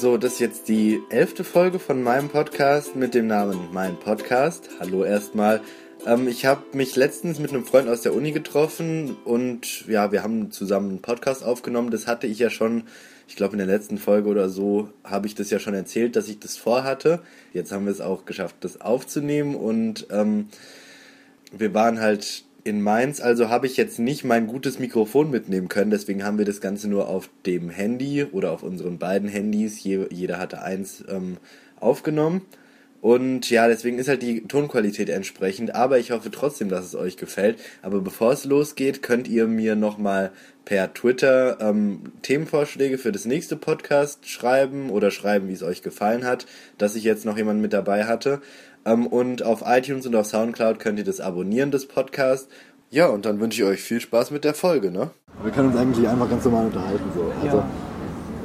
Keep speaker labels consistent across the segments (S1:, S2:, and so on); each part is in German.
S1: So, das ist jetzt die elfte Folge von meinem Podcast mit dem Namen Mein Podcast. Hallo erstmal. Ähm, ich habe mich letztens mit einem Freund aus der Uni getroffen und ja, wir haben zusammen einen Podcast aufgenommen. Das hatte ich ja schon, ich glaube in der letzten Folge oder so, habe ich das ja schon erzählt, dass ich das vorhatte. Jetzt haben wir es auch geschafft, das aufzunehmen und ähm, wir waren halt in Mainz, also habe ich jetzt nicht mein gutes Mikrofon mitnehmen können, deswegen haben wir das Ganze nur auf dem Handy oder auf unseren beiden Handys, je, jeder hatte eins, ähm, aufgenommen. Und ja, deswegen ist halt die Tonqualität entsprechend, aber ich hoffe trotzdem, dass es euch gefällt. Aber bevor es losgeht, könnt ihr mir nochmal per Twitter ähm, Themenvorschläge für das nächste Podcast schreiben oder schreiben, wie es euch gefallen hat, dass ich jetzt noch jemanden mit dabei hatte. Ähm, und auf iTunes und auf Soundcloud könnt ihr das abonnieren, das Podcast. Ja, und dann wünsche ich euch viel Spaß mit der Folge, ne?
S2: Wir können uns eigentlich einfach ganz normal unterhalten. So. Also,
S3: Ja.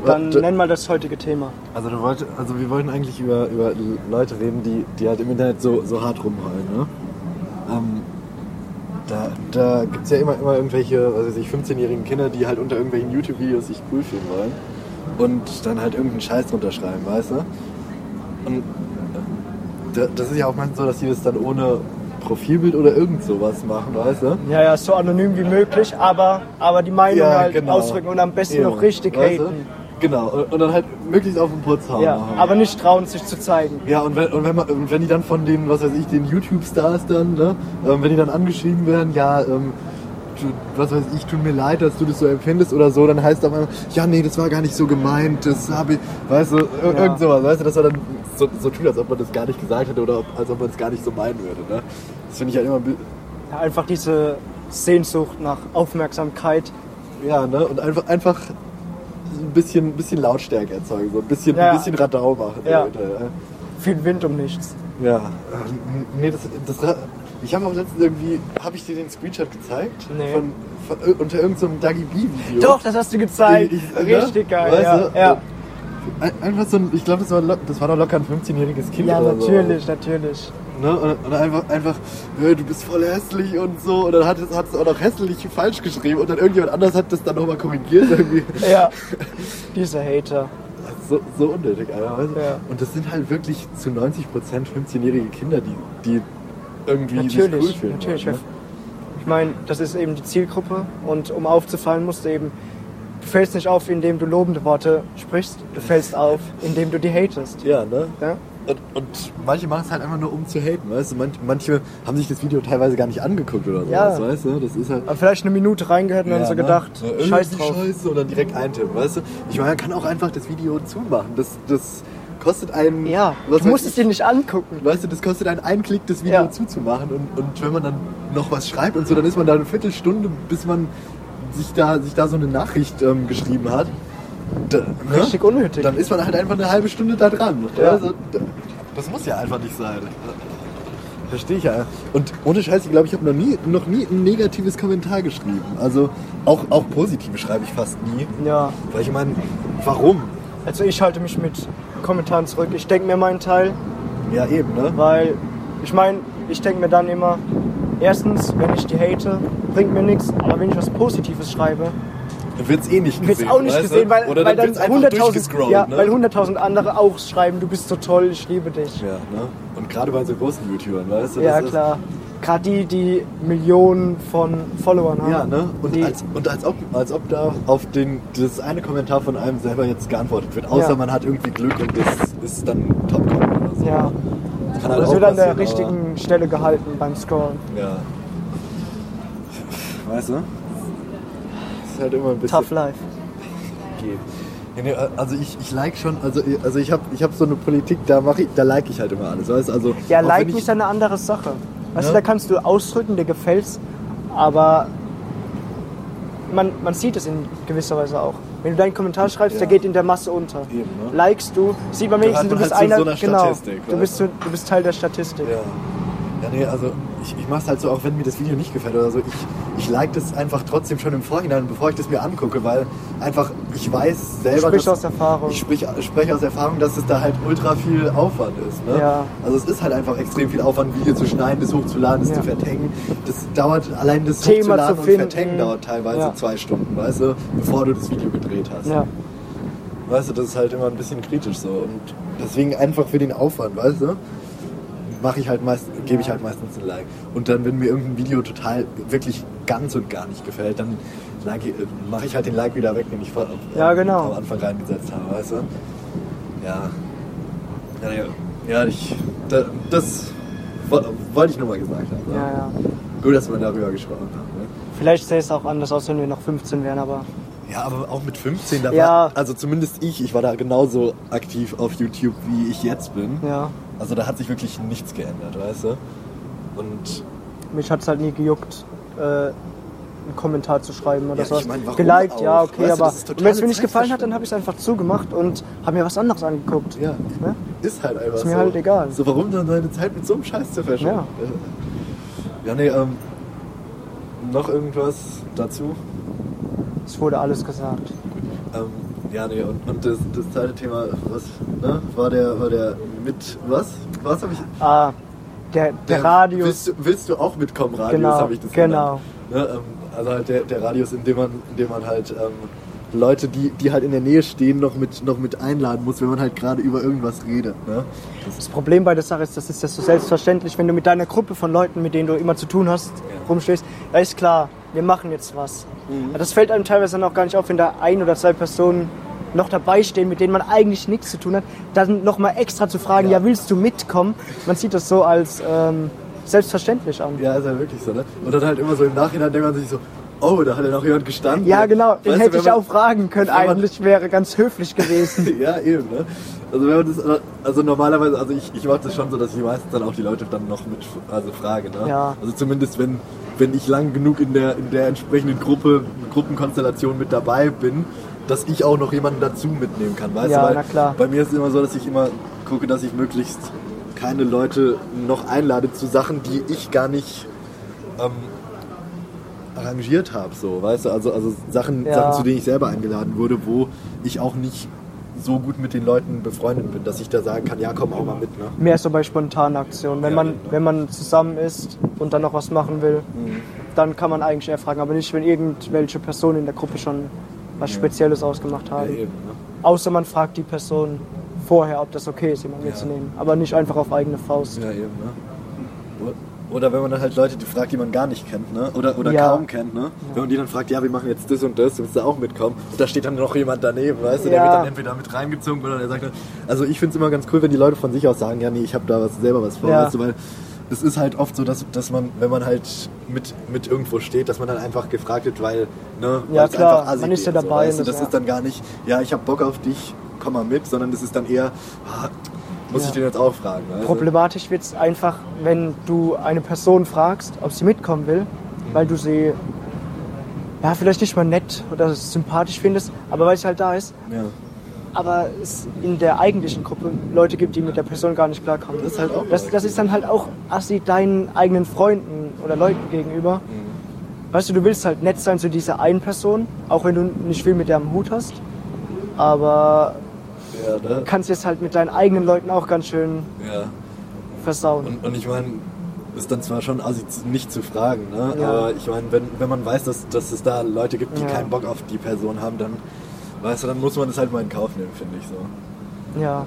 S3: Dann
S2: wa-
S3: nenn mal das heutige Thema.
S2: also, du wollt, also wir wollten eigentlich über, über Leute reden, die, die halt im Internet so, so hart rumheulen. Ne? Ähm, da da gibt es ja immer, immer irgendwelche, was weiß ich, 15-jährigen Kinder, die halt unter irgendwelchen YouTube-Videos sich cool fühlen wollen und dann halt irgendeinen Scheiß drunter schreiben, weißt du? Und da- das ist ja auch manchmal so, dass die das dann ohne Profilbild oder irgend sowas machen, weißt du?
S3: Ja, ja, so anonym wie möglich, aber, aber die Meinung
S2: Ja,
S3: halt
S2: genau.
S3: ausdrücken und am besten
S2: Eben,
S3: noch richtig
S2: weißt du?
S3: haten.
S2: Genau, und, und dann halt möglichst auf den Putz hauen.
S3: Ja,
S2: machen.
S3: aber nicht trauen, sich zu zeigen.
S2: Ja, und wenn, und wenn, man, und wenn die dann von den, was weiß ich, den YouTube-Stars dann, ne, ähm, wenn die dann angeschrieben werden, ja, ähm, was weiß ich, tut mir leid, dass du das so empfindest oder so, dann heißt auf einmal, ja, nee, das war gar nicht so gemeint, das habe ich, weißt du,
S3: Ja.
S2: irgend sowas, weißt du, dass man dann so, so tut, als ob man das gar nicht gesagt hätte oder als ob man es gar nicht so meinen würde, ne. Das finde ich halt immer,
S3: Ja, einfach diese Sehnsucht nach Aufmerksamkeit.
S2: ja, ne, und einfach, einfach ein bisschen, bisschen Lautstärke erzeugen, so ein bisschen,
S3: Ja.
S2: ein bisschen Radau machen.
S3: Ja.
S2: Leute, ja.
S3: Viel Wind um nichts.
S2: Ja, ähm, nee, das, das, ich habe auch letztens irgendwie, habe ich dir den Screenshot gezeigt?
S3: Nee.
S2: Von, von, unter irgendeinem so Dagi B-Video.
S3: Doch, das hast du gezeigt.
S2: Ich- ich- ne?
S3: Richtig geil.
S2: Weißt
S3: ja,
S2: du?
S3: ja.
S2: Ein- Einfach so ein, ich glaube, das, war das war doch locker ein 15-jähriges Kind
S3: ja natürlich, natürlich.
S2: so. Ne? Und, und einfach, einfach "Äh, du bist voll hässlich und so. Und dann hat es, hat es auch noch hässlich falsch geschrieben. Und dann irgendjemand anders hat das dann nochmal korrigiert irgendwie.
S3: Ja, diese Hater.
S2: So, so unnötig, Alter.
S3: Ja.
S2: Und das sind halt wirklich zu 90% 15-jährige Kinder, die, die irgendwie sich
S3: Natürlich,
S2: cool fühlen.
S3: natürlich.
S2: wollen, ne?
S3: Ich meine, das ist eben die Zielgruppe und um aufzufallen, musst du eben, du fällst nicht auf, indem du lobende Worte sprichst, du fällst auf, indem du die hatest.
S2: Ja, ne?
S3: Ja?
S2: Und, und manche machen es halt einfach nur, um zu haten, weißt du? Manche, manche haben sich das Video teilweise gar nicht angeguckt oder
S3: Ja.
S2: sowas, weißt du? Das ist halt...
S3: Aber vielleicht eine Minute reingehört und dann
S2: Ja,
S3: so
S2: ne?
S3: gedacht,
S2: Ja, irgendwie
S3: scheiß drauf.
S2: Scheiße dann direkt eintippen, weißt du? Ich meine, man kann auch einfach das Video zumachen. Das, das kostet einen...
S3: Ja,
S2: was
S3: du musst es dir nicht angucken.
S2: Weißt du, das kostet einen einen Klick, das Video
S3: Ja.
S2: zuzumachen. Und, und wenn man dann noch was schreibt und so, dann ist man da eine Viertelstunde, bis man sich da, sich da so eine Nachricht ähm, geschrieben hat. Da, ne?
S3: Richtig unnötig.
S2: Dann ist man halt einfach eine halbe Stunde da dran.
S3: Ja.
S2: Also, da- das muss ja einfach nicht sein. Verstehe ich ja. Und ohne Scheiß, ich glaube, ich habe noch nie, noch nie ein negatives Kommentar geschrieben. Also auch, auch positive schreibe ich fast nie.
S3: Ja,
S2: Weil ich meine, warum?
S3: also ich halte mich mit Kommentaren zurück. Ich denke mir meinen Teil,
S2: Ja, eben, ne?
S3: weil ich meine, ich denke mir dann immer, erstens, wenn ich die hate, bringt mir nichts, aber wenn ich was Positives schreibe,
S2: Dann wird es eh nicht
S3: wird
S2: gesehen.
S3: es auch nicht gesehen, weil,
S2: Oder
S3: weil
S2: dann
S3: dann
S2: wird's einfach
S3: 100.000
S2: durchgescrollt,
S3: ja,
S2: ne?
S3: weil 100.000 andere auch schreiben, du bist so toll, ich liebe dich.
S2: Ja, ne? Und gerade bei so großen YouTubern, weißt du?
S3: Ja, klar. Gerade die, die Millionen von Followern haben.
S2: ja, ne? Und, als, und als, ob, als ob da auf den, das eine Kommentar von einem selber jetzt geantwortet wird. Außer
S3: Ja.
S2: man hat irgendwie Glück und das ist dann Top-Comment oder so.
S3: ja.
S2: Das kann halt
S3: Das wird an der richtigen Stelle gehalten beim Scrollen.
S2: Ja. Weißt du? Das ist halt immer ein bisschen...
S3: Tough life.
S2: geht. Also ich, ich like schon, also, also ich habe ich hab so eine Politik, da mache ich, da like ich halt immer alles, weißt du? Also,
S3: Ja, Like
S2: ich-
S3: ist eine andere Sache. Weißt
S2: Ja.
S3: du, da kannst du ausdrücken, dir gefällt's, aber man, man sieht es in gewisser Weise auch. Wenn du deinen Kommentar schreibst,
S2: Ja.
S3: der geht in der Masse unter.
S2: Eben, ne?
S3: Likest du, sieht man wenigstens, du bist
S2: halt
S3: einer,
S2: so einer
S3: genau,
S2: Statistik,
S3: du bist, du bist Teil der Statistik.
S2: Ja. Ja, nee, also ich, ich mache es halt so, auch wenn mir das Video nicht gefällt oder so, ich, ich like das einfach trotzdem schon im Vorhinein, bevor ich das mir angucke, weil einfach ich weiß selber,
S3: Sprich
S2: dass-
S3: aus Erfahrung.
S2: ich sprich, spreche aus Erfahrung, dass es da halt ultra viel Aufwand ist. Ne?
S3: Ja.
S2: Also es ist halt einfach extrem viel Aufwand, ein Video zu schneiden, das hochzuladen, das
S3: Ja.
S2: zu vertengen. Das dauert, allein das
S3: Thema
S2: hochzuladen
S3: zu
S2: und
S3: finden.
S2: vertengen dauert teilweise
S3: Ja.
S2: zwei Stunden, weißt du, bevor du das Video gedreht hast.
S3: Ja.
S2: Weißt du, das ist halt immer ein bisschen kritisch so. Und deswegen einfach für den Aufwand, weißt du, mache ich halt meist, gebe ich halt meistens ein Like. Und dann, wenn mir irgendein Video total wirklich ganz und gar nicht gefällt, dann like, äh, mache ich halt den Like wieder weg, den ich vor,
S3: Ja, genau.
S2: am Anfang reingesetzt habe, weißt du? Ja. Ja, ja. ich, da, das wo- wollte ich nur mal gesagt haben.
S3: Ja, ja.
S2: Gut, dass wir darüber gesprochen haben. Ne?
S3: Vielleicht sähe es auch anders aus, wenn wir noch 15 wären, aber
S2: Ja, aber auch mit 15, da
S3: Ja.
S2: war, also zumindest ich, ich war da genauso aktiv auf YouTube, wie ich jetzt bin.
S3: ja.
S2: Also da hat sich wirklich nichts geändert, weißt du? Und
S3: Mich hat es halt nie gejuckt, äh, einen Kommentar zu schreiben oder
S2: Ja,
S3: sowas.
S2: ich mein,
S3: Geliked, ja, okay,
S2: Weißt
S3: aber
S2: ist
S3: wenn es mir nicht gefallen hat, dann habe ich es einfach zugemacht und habe mir was anderes angeguckt.
S2: ja,
S3: Ne?
S2: ist halt einfach
S3: Ist mir
S2: so.
S3: halt egal.
S2: So, warum dann deine Zeit mit so einem Scheiß zu verschwenden? Ja, ja nee, ähm, noch irgendwas dazu?
S3: Es wurde alles gesagt.
S2: Ähm, ja, nee, und, und das, das zweite Thema, was, ne, war der, war der mit, was? Was habe ich?
S3: Ah, der, der Radius.
S2: Willst du, willst du auch mitkommen, Radius,
S3: Genau,
S2: habe ich das
S3: genau.
S2: genannt. Ne, ähm, also halt der, der Radius, in dem man, in dem man halt ähm, Leute, die, die halt in der Nähe stehen, noch mit, noch mit einladen muss, wenn man halt gerade über irgendwas redet. Ne?
S3: Das Problem bei der Sache ist, das ist ja so selbstverständlich, wenn du mit deiner Gruppe von Leuten, mit denen du immer zu tun hast, rumstehst, da ist klar, wir machen jetzt was.
S2: Mhm.
S3: Ja, Das fällt einem teilweise dann auch gar nicht auf, wenn da ein oder zwei Personen noch dabei stehen, mit denen man eigentlich nichts zu tun hat, dann nochmal extra zu fragen, ja.
S2: Ja.
S3: willst du mitkommen? Man sieht das so als ähm, selbstverständlich an.
S2: Ja, ist ja wirklich so, ne? Und dann halt immer so im Nachhinein denkt man sich so, oh, da hat ja noch jemand gestanden.
S3: Ja, genau, den
S2: Weißt du,
S3: hätte
S2: wenn
S3: ich
S2: man-
S3: auch fragen können,
S2: man-
S3: eigentlich wäre ganz höflich gewesen.
S2: ja, eben, ne? Also wenn man das, also normalerweise, also ich, ich mache das schon so, dass ich meistens dann auch die Leute dann noch mit, also frage, ne?
S3: Ja.
S2: Also zumindest wenn, wenn ich lang genug in der, in der entsprechenden Gruppe, Gruppenkonstellation mit dabei bin, dass ich auch noch jemanden dazu mitnehmen kann, weißt
S3: Ja,
S2: du? Weil
S3: na klar.
S2: Bei mir ist es immer so, dass ich immer gucke, dass ich möglichst keine Leute noch einlade zu Sachen, die ich gar nicht ähm, arrangiert habe, so, weißt du? Also, also Sachen,
S3: Ja.
S2: Sachen, zu denen ich selber eingeladen wurde, wo ich auch nicht so gut mit den Leuten befreundet bin, dass ich da sagen kann, ja, komm auch mal mit, ne?
S3: Mehr so bei spontanen Aktionen. Wenn,
S2: Ja,
S3: man,
S2: genau.
S3: wenn man zusammen ist und dann noch was machen will,
S2: Mhm.
S3: dann kann man eigentlich eher fragen. Aber nicht, wenn irgendwelche Personen in der Gruppe schon was Spezielles ausgemacht
S2: Ja,
S3: haben.
S2: eben, ne?
S3: Außer man fragt die Person vorher, ob das okay ist, jemanden
S2: Ja.
S3: mitzunehmen. Aber nicht einfach auf eigene Faust.
S2: Ja, eben, ne? Oder wenn man dann halt Leute die fragt, die man gar nicht kennt, ne? Oder, oder
S3: Ja.
S2: kaum kennt, ne? Wenn man die dann fragt, ja, wir machen jetzt das und das, willst du auch mitkommen? Und da steht dann noch jemand daneben, weißt du? Der
S3: Ja.
S2: wird dann entweder mit reingezogen oder der sagt dann, also ich finde es immer ganz cool, wenn die Leute von sich aus sagen, ja, nee, ich habe da was, selber was vor,
S3: Ja.
S2: weißt du, weil es ist halt oft so, dass, dass man, wenn man halt mit, mit irgendwo steht, dass man dann einfach gefragt wird, weil, ne,
S3: Ja, klar, man ist ja
S2: geht, so,
S3: dabei
S2: weißt Das
S3: das-
S2: ist dann gar nicht, ja, ich habe Bock auf dich, komm mal mit, sondern das ist dann eher, ah, muss
S3: Ja.
S2: ich den jetzt auch fragen, du?
S3: Problematisch wird es einfach, wenn du eine Person fragst, ob sie mitkommen will, weil du sie ja, vielleicht nicht mal nett oder sympathisch findest, aber weil sie halt da ist.
S2: Ja.
S3: Aber es in der eigentlichen Gruppe Leute gibt, die mit der Person gar nicht klarkommen.
S2: Das ist halt auch
S3: Das, das ist dann halt auch assi deinen eigenen Freunden oder Leuten gegenüber. Weißt du, du willst halt nett sein zu dieser einen Person, auch wenn du nicht viel mit der am Hut hast. Aber
S2: Ja, ne?
S3: kannst jetzt halt mit deinen eigenen Leuten auch ganz schön
S2: ja.
S3: versauen.
S2: Und, und ich meine, ist dann zwar schon assi, nicht zu fragen, ne?
S3: Ja.
S2: aber ich meine, wenn, wenn man weiß, dass, dass es da Leute gibt, die keinen Bock auf die Person haben, dann, weißt du, dann muss man das halt mal in Kauf nehmen, finde ich so.
S3: Ja,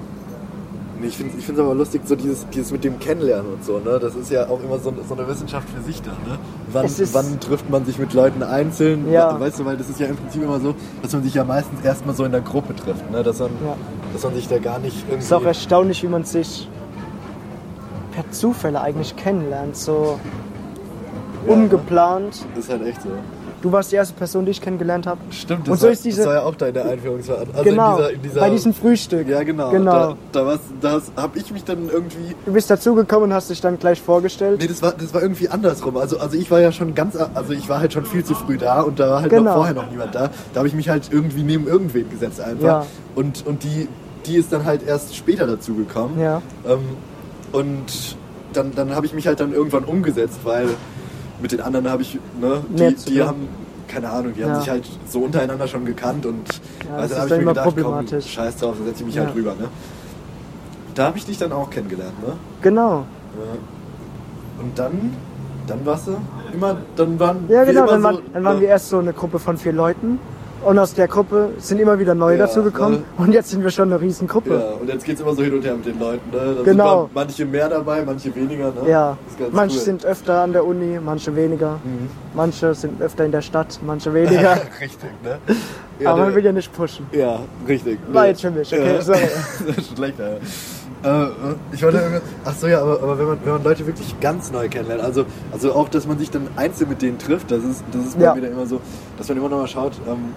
S2: Ich finde es aber lustig, so dieses, dieses mit dem Kennenlernen und so, ne? Das ist ja auch immer so, so eine Wissenschaft für sich da, ne? Wann, wann trifft man sich mit Leuten einzeln?
S3: Ja.
S2: Weißt du, weil das ist ja im Prinzip immer so, dass man sich ja meistens erstmal so in der Gruppe trifft, ne? Dass man,
S3: Ja.
S2: dass man sich da gar nicht irgendwie.
S3: es ist auch erstaunlich, wie man sich per Zufälle eigentlich kennenlernt. So
S2: Ja, ne?
S3: ungeplant.
S2: Das ist halt echt so.
S3: Du warst die erste Person, die ich kennengelernt habe.
S2: Stimmt,
S3: Und
S2: das,
S3: so
S2: war,
S3: ist diese-
S2: das war ja auch deine Einführungsveranstaltung. Also
S3: genau,
S2: in dieser, in dieser,
S3: bei diesem Frühstück.
S2: Ja, genau.
S3: genau.
S2: Da, da, da habe ich mich dann irgendwie.
S3: Du bist dazugekommen und hast dich dann gleich vorgestellt.
S2: Nee, das war, das war irgendwie andersrum. Also, also ich war ja schon ganz, also ich war halt schon viel zu früh da und da war halt
S3: Genau.
S2: noch vorher noch niemand da. Da habe ich mich halt irgendwie neben irgendwen gesetzt einfach.
S3: Ja.
S2: Und, und die, die ist dann halt erst später dazu gekommen.
S3: Ja.
S2: Ähm, und dann, dann habe ich mich halt dann irgendwann umgesetzt, weil mit den anderen habe ich, ne, die, die haben, keine Ahnung, die
S3: Ja.
S2: haben sich halt so untereinander schon gekannt und
S3: Ja, ist
S2: habe ich mir gedacht, komm, scheiß drauf, dann setze ich mich
S3: Ja.
S2: halt rüber, ne. Da habe ich dich dann auch kennengelernt, ne.
S3: Genau.
S2: Ja. Und dann, dann warst du immer, dann waren
S3: Ja, genau. Dann,
S2: so,
S3: waren, dann waren
S2: ne?
S3: wir erst so eine Gruppe von vier Leuten. Und aus der Gruppe sind immer wieder neue
S2: Ja,
S3: dazugekommen.
S2: ne?
S3: Und jetzt sind wir schon eine Riesengruppe.
S2: Ja, und jetzt geht's immer so hin und her mit den Leuten. Ne? Da
S3: Genau.
S2: Manche mehr dabei, manche weniger. Ne?
S3: Ja, manche
S2: cool. Mhm.
S3: sind öfter an der Uni, manche weniger. Manche sind öfter in der Stadt, manche weniger.
S2: richtig, ne?
S3: Aber man
S2: der-
S3: will ja nicht pushen.
S2: Ja, richtig.
S3: War jetzt für mich, okay,
S2: Ja.
S3: sorry.
S2: schlechter, ja. Äh, äh, ich wollte ach so ja, aber, aber wenn, man, wenn man Leute wirklich ganz neu kennenlernt, also, also auch, dass man sich dann einzeln mit denen trifft, das ist, das ist
S3: Ja.
S2: mir dann immer so, dass man immer noch mal schaut, ähm,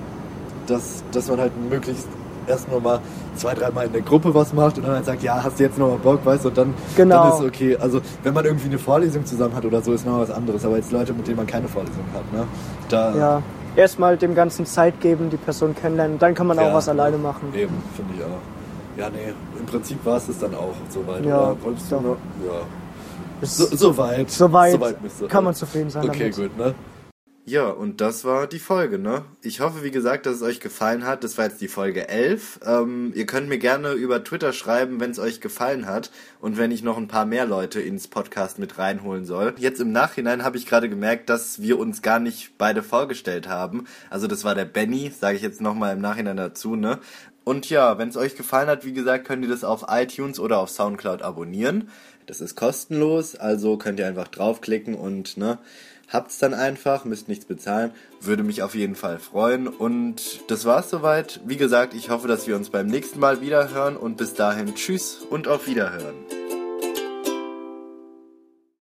S2: dass, dass man halt möglichst erst noch mal zwei, dreimal in der Gruppe was macht und dann halt sagt, ja, hast du jetzt noch mal Bock, weißt du, und dann,
S3: Genau.
S2: dann ist okay. Also wenn man irgendwie eine Vorlesung zusammen hat oder so, ist noch was anderes, aber jetzt Leute, mit denen man keine Vorlesung hat, ne? Da,
S3: Ja, erstmal dem Ganzen Zeit geben, die Person kennenlernen, dann kann man auch
S2: Ja.
S3: was alleine machen.
S2: Eben, finde ich auch. Ja, nee, im Prinzip war es das dann auch soweit.
S3: Ja,
S2: oder? Wolltest du noch? Ja.
S3: Ist
S2: So, soweit.
S3: Soweit
S2: müsste.
S3: kann man zufrieden sein
S2: Okay,
S3: damit.
S2: gut, ne?
S1: Ja, und das war die Folge, ne? Ich hoffe, wie gesagt, dass es euch gefallen hat. Das war jetzt die Folge 11. Ähm, ihr könnt mir gerne über Twitter schreiben, wenn es euch gefallen hat und wenn ich noch ein paar mehr Leute ins Podcast mit reinholen soll. Jetzt im Nachhinein habe ich gerade gemerkt, dass wir uns gar nicht beide vorgestellt haben. Also das war der Benny, sage ich jetzt nochmal im Nachhinein dazu, ne? Und ja, wenn es euch gefallen hat, wie gesagt, könnt ihr das auf iTunes oder auf Soundcloud abonnieren. Das ist kostenlos, also könnt ihr einfach draufklicken und ne, habt's dann einfach, müsst nichts bezahlen. Würde mich auf jeden Fall freuen. Und das war's soweit. Wie gesagt, ich hoffe, dass wir uns beim nächsten Mal wieder hören und bis dahin tschüss und auf Wiederhören.